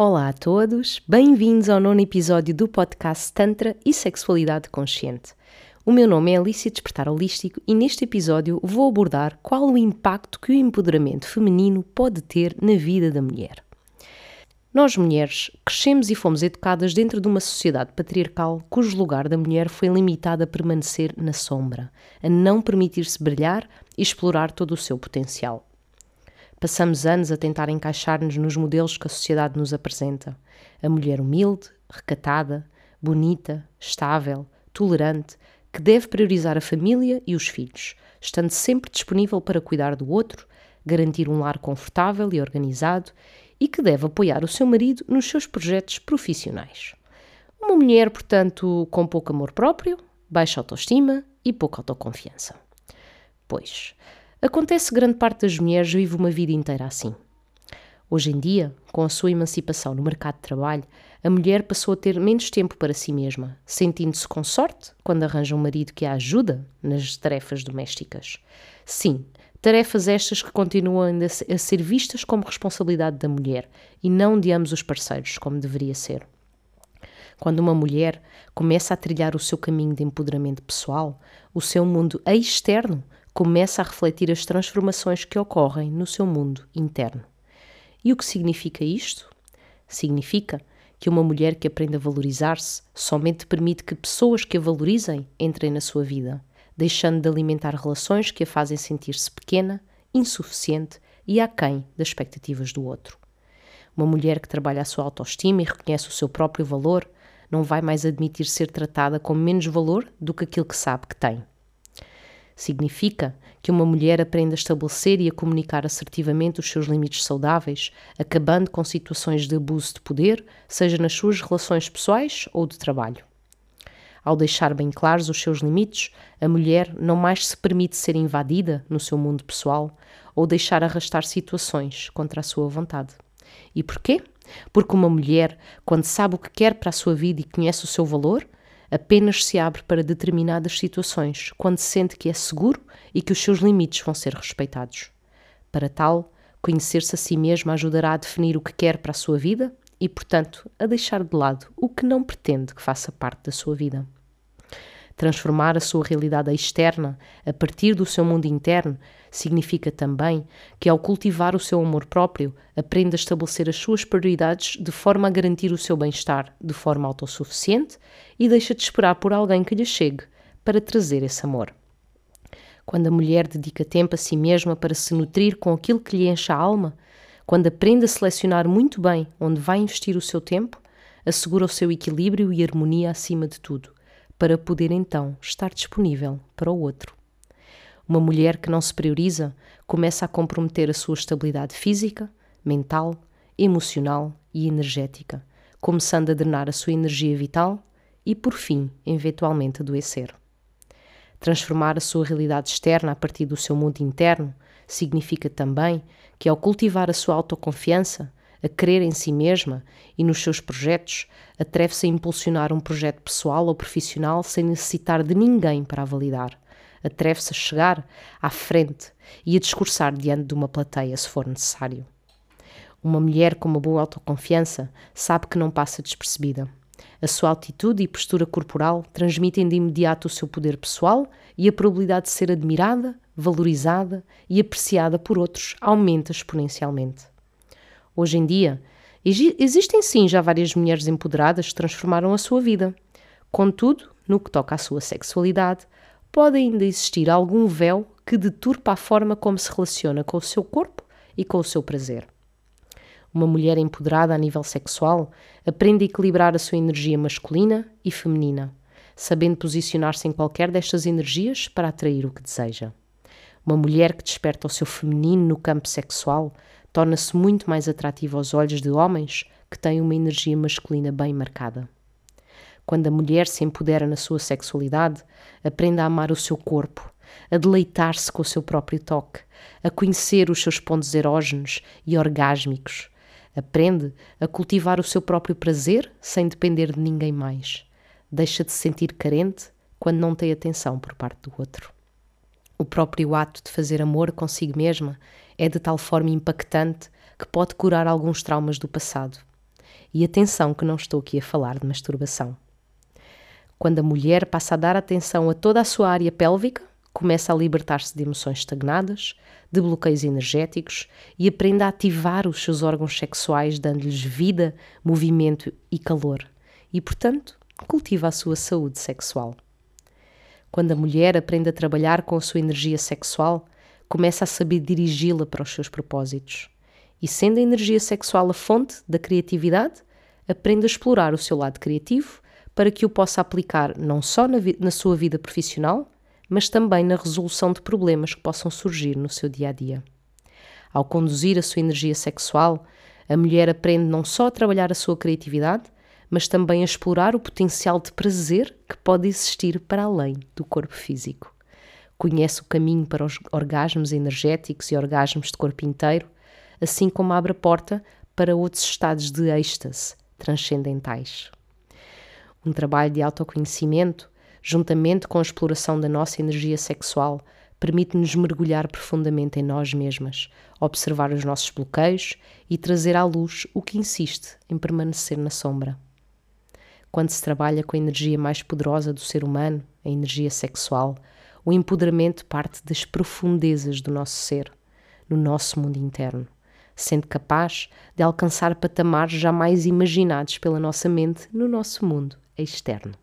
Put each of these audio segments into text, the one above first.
Olá a todos, bem-vindos ao nono episódio do podcast Tantra e Sexualidade Consciente. O meu nome é Alicia Despertar Holístico e neste episódio vou abordar qual o impacto que o empoderamento feminino pode ter na vida da mulher. Nós, mulheres, crescemos e fomos educadas dentro de uma sociedade patriarcal cujo lugar da mulher foi limitado a permanecer na sombra, a não permitir-se brilhar e explorar todo o seu potencial. Passamos anos a tentar encaixar-nos nos modelos que a sociedade nos apresenta. A mulher humilde, recatada, bonita, estável, tolerante, que deve priorizar a família e os filhos, estando sempre disponível para cuidar do outro, garantir um lar confortável e organizado e que deve apoiar o seu marido nos seus projetos profissionais. Uma mulher, portanto, com pouco amor próprio, baixa autoestima e pouca autoconfiança. Pois, Acontece que grande parte das mulheres vive uma vida inteira assim. Hoje em dia, com a sua emancipação no mercado de trabalho, a mulher passou a ter menos tempo para si mesma, sentindo-se com sorte quando arranja um marido que a ajuda nas tarefas domésticas. Sim, tarefas estas que continuam ainda a ser vistas como responsabilidade da mulher e não de ambos os parceiros, como deveria ser. Quando uma mulher começa a trilhar o seu caminho de empoderamento pessoal, o seu mundo externo começa a refletir as transformações que ocorrem no seu mundo interno. E o que significa isto? Significa que uma mulher que aprende a valorizar-se somente permite que pessoas que a valorizem entrem na sua vida, deixando de alimentar relações que a fazem sentir-se pequena, insuficiente e aquém das expectativas do outro. Uma mulher que trabalha a sua autoestima e reconhece o seu próprio valor não vai mais admitir ser tratada com menos valor do que aquilo que sabe que tem. Significa que uma mulher aprenda a estabelecer e a comunicar assertivamente os seus limites saudáveis, acabando com situações de abuso de poder, seja nas suas relações pessoais ou de trabalho. Ao deixar bem claros os seus limites, a mulher não mais se permite ser invadida no seu mundo pessoal ou deixar arrastar situações contra a sua vontade. E porquê? Porque uma mulher, quando sabe o que quer para a sua vida e conhece o seu valor, apenas se abre para determinadas situações quando sente que é seguro e que os seus limites vão ser respeitados. Para tal, conhecer-se a si mesma ajudará a definir o que quer para a sua vida e, portanto, a deixar de lado o que não pretende que faça parte da sua vida. Transformar a sua realidade externa a partir do seu mundo interno significa também que, ao cultivar o seu amor próprio, aprende a estabelecer as suas prioridades de forma a garantir o seu bem-estar de forma autossuficiente e deixa de esperar por alguém que lhe chegue para trazer esse amor. Quando a mulher dedica tempo a si mesma para se nutrir com aquilo que lhe enche a alma, quando aprende a selecionar muito bem onde vai investir o seu tempo, assegura o seu equilíbrio e harmonia acima de tudo para poder então estar disponível para o outro. Uma mulher que não se prioriza começa a comprometer a sua estabilidade física, mental, emocional e energética, começando a drenar a sua energia vital e, por fim, eventualmente adoecer. Transformar a sua realidade externa a partir do seu mundo interno significa também que, ao cultivar a sua autoconfiança, a crer em si mesma e nos seus projetos, atreve-se a impulsionar um projeto pessoal ou profissional sem necessitar de ninguém para a validar. Atreve-se a chegar à frente e a discursar diante de uma plateia se for necessário. Uma mulher com uma boa autoconfiança sabe que não passa despercebida. A sua altitude e postura corporal transmitem de imediato o seu poder pessoal e a probabilidade de ser admirada, valorizada e apreciada por outros aumenta exponencialmente. Hoje em dia, existem sim já várias mulheres empoderadas que transformaram a sua vida. Contudo, no que toca à sua sexualidade, pode ainda existir algum véu que deturpa a forma como se relaciona com o seu corpo e com o seu prazer. Uma mulher empoderada a nível sexual aprende a equilibrar a sua energia masculina e feminina, sabendo posicionar-se em qualquer destas energias para atrair o que deseja. Uma mulher que desperta o seu feminino no campo sexual torna-se muito mais atrativa aos olhos de homens que têm uma energia masculina bem marcada. Quando a mulher se empodera na sua sexualidade, aprende a amar o seu corpo, a deleitar-se com o seu próprio toque, a conhecer os seus pontos erógenos e orgásmicos. Aprende a cultivar o seu próprio prazer sem depender de ninguém mais. Deixa de se sentir carente quando não tem atenção por parte do outro. O próprio ato de fazer amor consigo mesma é de tal forma impactante que pode curar alguns traumas do passado. E atenção que não estou aqui a falar de masturbação. Quando a mulher passa a dar atenção a toda a sua área pélvica, começa a libertar-se de emoções estagnadas, de bloqueios energéticos e aprende a ativar os seus órgãos sexuais, dando-lhes vida, movimento e calor. E, portanto, cultiva a sua saúde sexual. Quando a mulher aprende a trabalhar com a sua energia sexual, começa a saber dirigi-la para os seus propósitos. E sendo a energia sexual a fonte da criatividade, aprende a explorar o seu lado criativo para que o possa aplicar não só na, na sua vida profissional, mas também na resolução de problemas que possam surgir no seu dia a dia. Ao conduzir a sua energia sexual, a mulher aprende não só a trabalhar a sua criatividade, mas também a explorar o potencial de prazer que pode existir para além do corpo físico. Conhece o caminho para os orgasmos energéticos e orgasmos de corpo inteiro, assim como abre a porta para outros estados de êxtase transcendentais um trabalho de autoconhecimento, juntamente com a exploração da nossa energia sexual, permite-nos mergulhar profundamente em nós mesmas, observar os nossos bloqueios e trazer à luz o que insiste em permanecer na sombra. Quando se trabalha com a energia mais poderosa do ser humano, a energia sexual, o empoderamento parte das profundezas do nosso ser, no nosso mundo interno, sendo capaz de alcançar patamares jamais imaginados pela nossa mente no nosso mundo externo.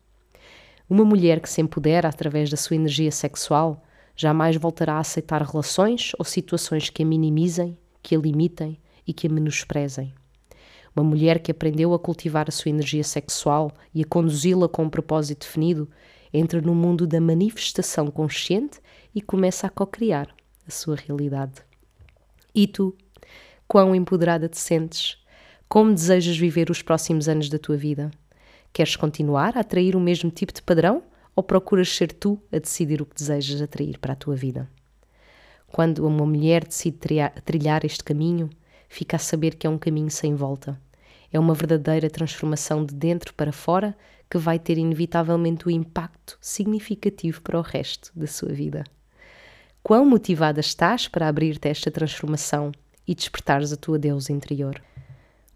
Uma mulher que se empodera através da sua energia sexual jamais voltará a aceitar relações ou situações que a minimizem, que a limitem e que a menosprezem. Uma mulher que aprendeu a cultivar a sua energia sexual e a conduzi-la com um propósito definido entra no mundo da manifestação consciente e começa a co-criar a sua realidade. E tu, quão empoderada te sentes? Como desejas viver os próximos anos da tua vida? Queres continuar a atrair o mesmo tipo de padrão ou procuras ser tu a decidir o que desejas atrair para a tua vida? Quando uma mulher decide trilhar este caminho, fica a saber que é um caminho sem volta. É uma verdadeira transformação de dentro para fora que vai ter inevitavelmente um impacto significativo para o resto da sua vida. Quão motivada estás para abrir-te a esta transformação e despertares a tua deusa interior?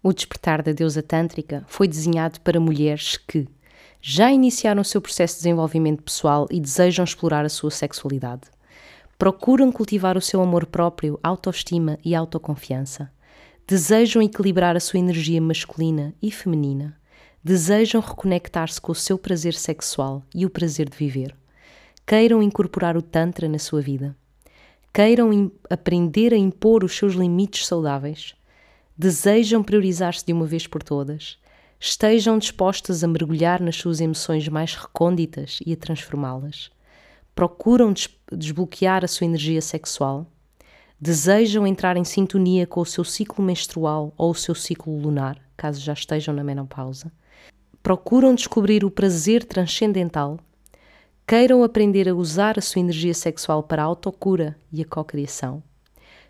O despertar da deusa tântrica foi desenhado para mulheres que já iniciaram o seu processo de desenvolvimento pessoal e desejam explorar a sua sexualidade. Procuram cultivar o seu amor próprio, autoestima e autoconfiança. Desejam equilibrar a sua energia masculina e feminina. Desejam reconectar-se com o seu prazer sexual e o prazer de viver. Queiram incorporar o Tantra na sua vida. Queiram aprender a impor os seus limites saudáveis desejam priorizar-se de uma vez por todas, estejam dispostas a mergulhar nas suas emoções mais recônditas e a transformá-las, procuram des desbloquear a sua energia sexual, desejam entrar em sintonia com o seu ciclo menstrual ou o seu ciclo lunar, caso já estejam na menopausa, procuram descobrir o prazer transcendental, queiram aprender a usar a sua energia sexual para a autocura e a cocriação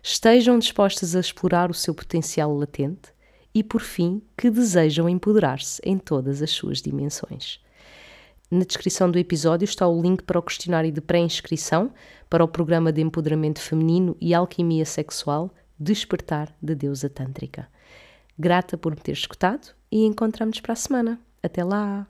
estejam dispostas a explorar o seu potencial latente e, por fim, que desejam empoderar-se em todas as suas dimensões. Na descrição do episódio está o link para o questionário de pré-inscrição para o programa de empoderamento feminino e alquimia sexual Despertar da Deusa Tântrica. Grata por me ter escutado e encontramos para a semana. Até lá!